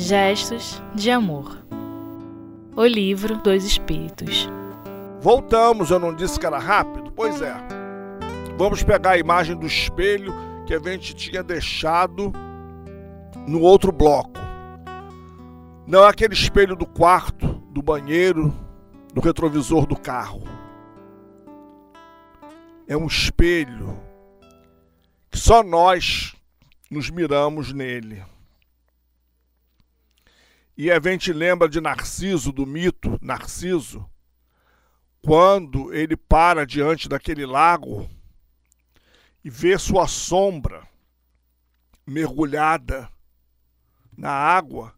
Gestos de Amor O Livro dos Espíritos Voltamos, eu não disse que era rápido? Pois é. Vamos pegar a imagem do espelho que a gente tinha deixado no outro bloco. Não é aquele espelho do quarto, do banheiro, do retrovisor do carro. É um espelho que só nós nos miramos nele. E a gente lembra de Narciso, do mito Narciso, quando ele para diante daquele lago e vê sua sombra mergulhada na água,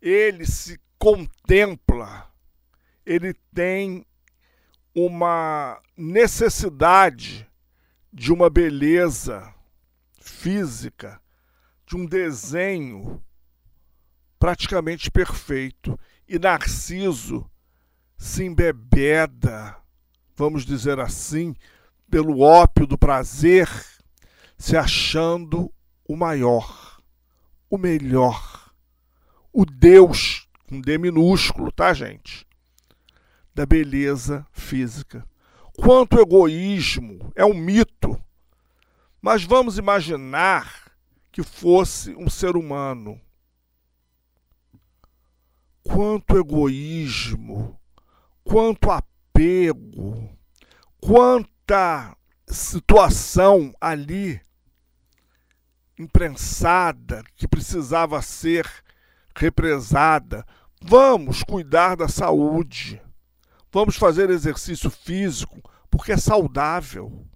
ele se contempla, ele tem uma necessidade de uma beleza física, de um desenho praticamente perfeito. E Narciso se embebeda, vamos dizer assim, pelo ópio do prazer, se achando o maior, o melhor, o Deus, com D minúsculo, tá, gente? Da beleza física. Quanto egoísmo é um mito, mas vamos imaginar que fosse um ser humano quanto egoísmo, quanto apego, quanta situação ali imprensada que precisava ser represada. Vamos cuidar da saúde. Vamos fazer exercício físico porque é saudável,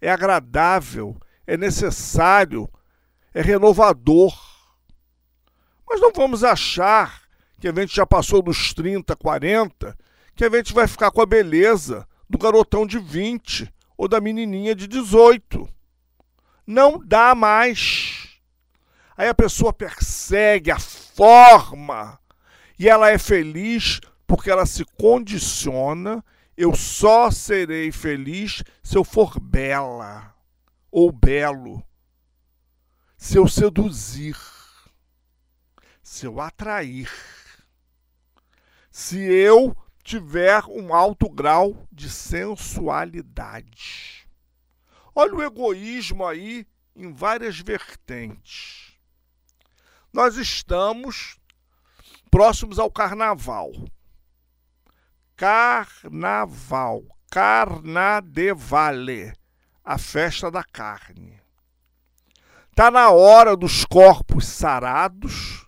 é agradável, é necessário, é renovador. Mas não vamos achar que a gente já passou dos 30, 40, que a gente vai ficar com a beleza do garotão de 20 ou da menininha de 18. Não dá mais. Aí a pessoa persegue a forma e ela é feliz porque ela se condiciona. Eu só serei feliz se eu for bela ou belo, se eu seduzir, se eu atrair se eu tiver um alto grau de sensualidade. Olha o egoísmo aí em várias vertentes. Nós estamos próximos ao carnaval. Carnaval, carnadevale, a festa da carne. Está na hora dos corpos sarados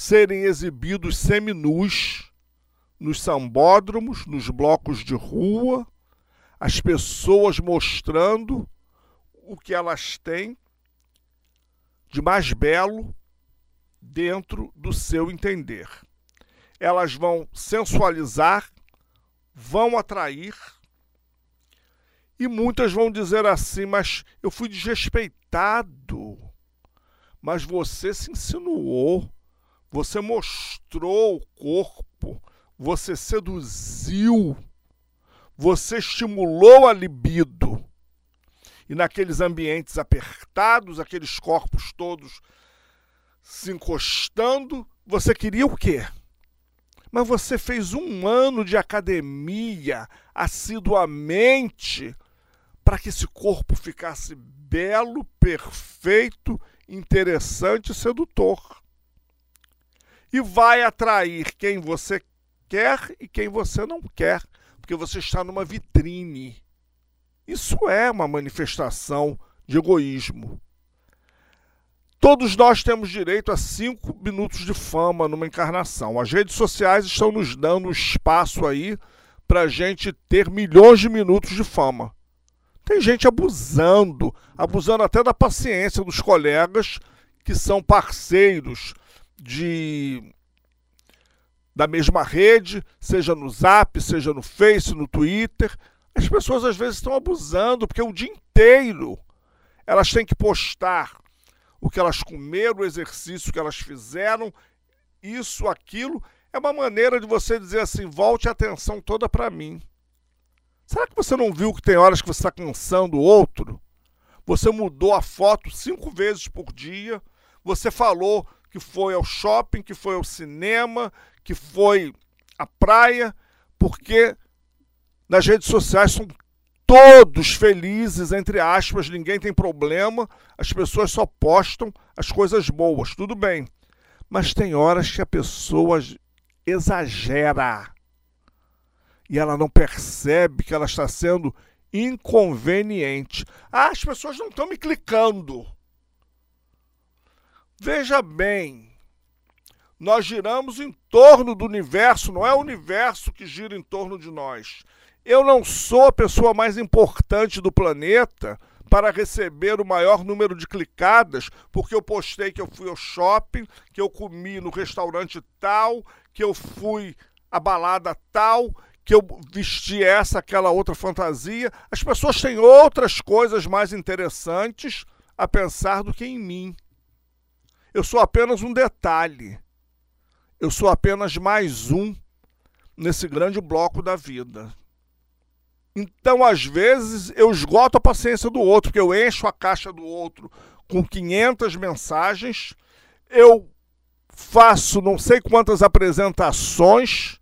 serem exibidos seminus nos sambódromos, nos blocos de rua, as pessoas mostrando o que elas têm de mais belo dentro do seu entender. Elas vão sensualizar, vão atrair, e muitas vão dizer assim: Mas eu fui desrespeitado, mas você se insinuou você mostrou o corpo, você seduziu, você estimulou a libido. E naqueles ambientes apertados, aqueles corpos todos se encostando, você queria o quê? Mas você fez um ano de academia assiduamente para que esse corpo ficasse belo, perfeito, interessante e sedutor e vai atrair quem você quer e quem você não quer, porque você está numa vitrine. Isso é uma manifestação de egoísmo. Todos nós temos direito a cinco minutos de fama numa encarnação. As redes sociais estão nos dando espaço aí para a gente ter milhões de minutos de fama. Tem gente abusando, abusando até da paciência dos colegas que são parceiros de da mesma rede, seja no Zap, seja no Face, no Twitter. As pessoas às vezes estão abusando, porque o dia inteiro elas têm que postar o que elas comeram, o exercício que elas fizeram, isso, aquilo. É uma maneira de você dizer assim: volte a atenção toda para mim. Será que você não viu que tem horas que você está cansando o outro? Você mudou a foto cinco vezes por dia, você falou que foi ao shopping, que foi ao cinema, que foi à praia, porque nas redes sociais são todos felizes, entre aspas, ninguém tem problema, as pessoas só postam as coisas boas, tudo bem. Mas tem horas que a pessoa exagera e ela não percebe que ela está sendo inconveniente. Ah, as pessoas não estão me clicando. Veja bem, nós giramos em torno do universo, não é o universo que gira em torno de nós. Eu não sou a pessoa mais importante do planeta para receber o maior número de clicadas, porque eu postei que eu fui ao shopping, que eu comi no restaurante tal, que eu fui à balada tal, que eu vesti essa, aquela outra fantasia. As pessoas têm outras coisas mais interessantes a pensar do que em mim. Eu sou apenas um detalhe. Eu sou apenas mais um nesse grande bloco da vida. Então, às vezes, eu esgoto a paciência do outro, porque eu encho a caixa do outro com 500 mensagens, eu faço não sei quantas apresentações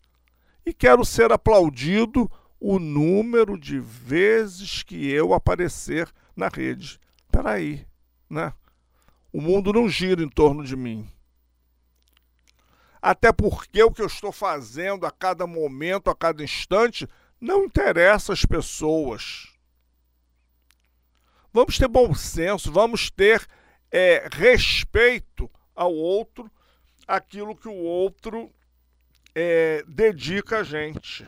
e quero ser aplaudido o número de vezes que eu aparecer na rede. Espera aí, né? O mundo não gira em torno de mim. Até porque o que eu estou fazendo a cada momento, a cada instante, não interessa às pessoas. Vamos ter bom senso, vamos ter é, respeito ao outro, aquilo que o outro é, dedica a gente.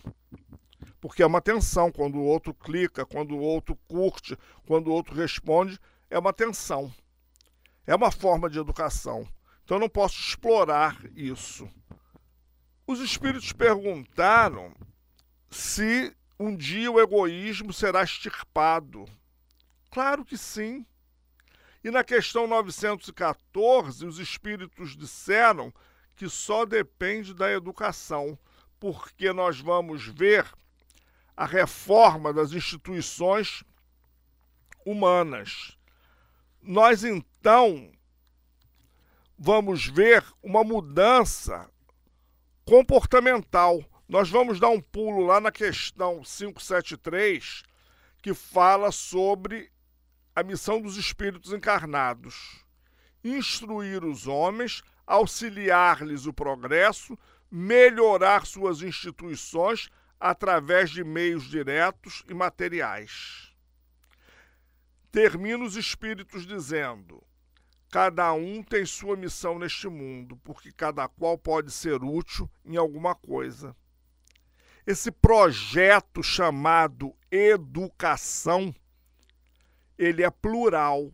Porque é uma tensão quando o outro clica, quando o outro curte, quando o outro responde, é uma tensão. É uma forma de educação. Então eu não posso explorar isso. Os espíritos perguntaram se um dia o egoísmo será extirpado. Claro que sim. E na questão 914, os espíritos disseram que só depende da educação, porque nós vamos ver a reforma das instituições humanas. Nós então vamos ver uma mudança comportamental. Nós vamos dar um pulo lá na questão 573, que fala sobre a missão dos espíritos encarnados: instruir os homens auxiliar-lhes o progresso, melhorar suas instituições através de meios diretos e materiais. Termina os espíritos dizendo: cada um tem sua missão neste mundo, porque cada qual pode ser útil em alguma coisa. Esse projeto chamado educação, ele é plural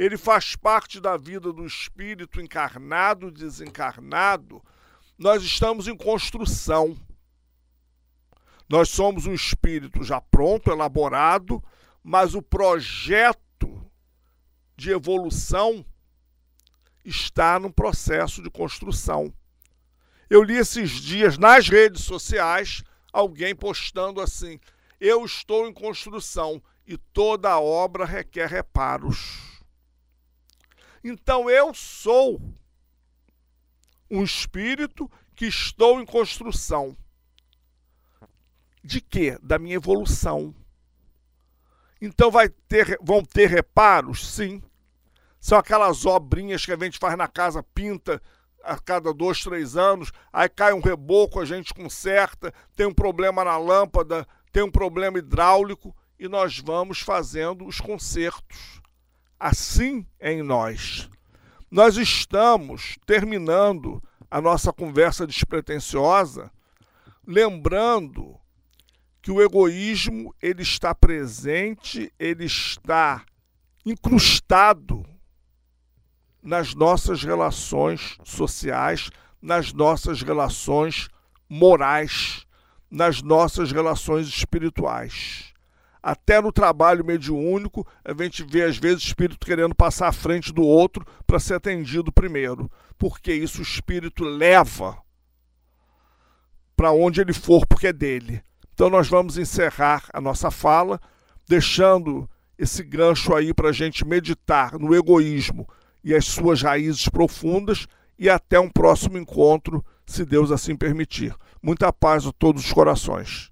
ele faz parte da vida do espírito encarnado desencarnado. Nós estamos em construção. Nós somos um espírito já pronto, elaborado, mas o projeto de evolução está no processo de construção. Eu li esses dias nas redes sociais alguém postando assim: Eu estou em construção e toda obra requer reparos. Então eu sou um espírito que estou em construção. De quê? Da minha evolução. Então vai ter, vão ter reparos? Sim. São aquelas obrinhas que a gente faz na casa, pinta a cada dois, três anos, aí cai um reboco, a gente conserta, tem um problema na lâmpada, tem um problema hidráulico e nós vamos fazendo os consertos assim é em nós. Nós estamos terminando a nossa conversa despretensiosa, lembrando que o egoísmo ele está presente, ele está incrustado nas nossas relações sociais, nas nossas relações morais, nas nossas relações espirituais. Até no trabalho mediúnico, a gente vê às vezes o espírito querendo passar à frente do outro para ser atendido primeiro, porque isso o espírito leva para onde ele for, porque é dele. Então nós vamos encerrar a nossa fala, deixando esse gancho aí para a gente meditar no egoísmo e as suas raízes profundas e até um próximo encontro, se Deus assim permitir. Muita paz a todos os corações.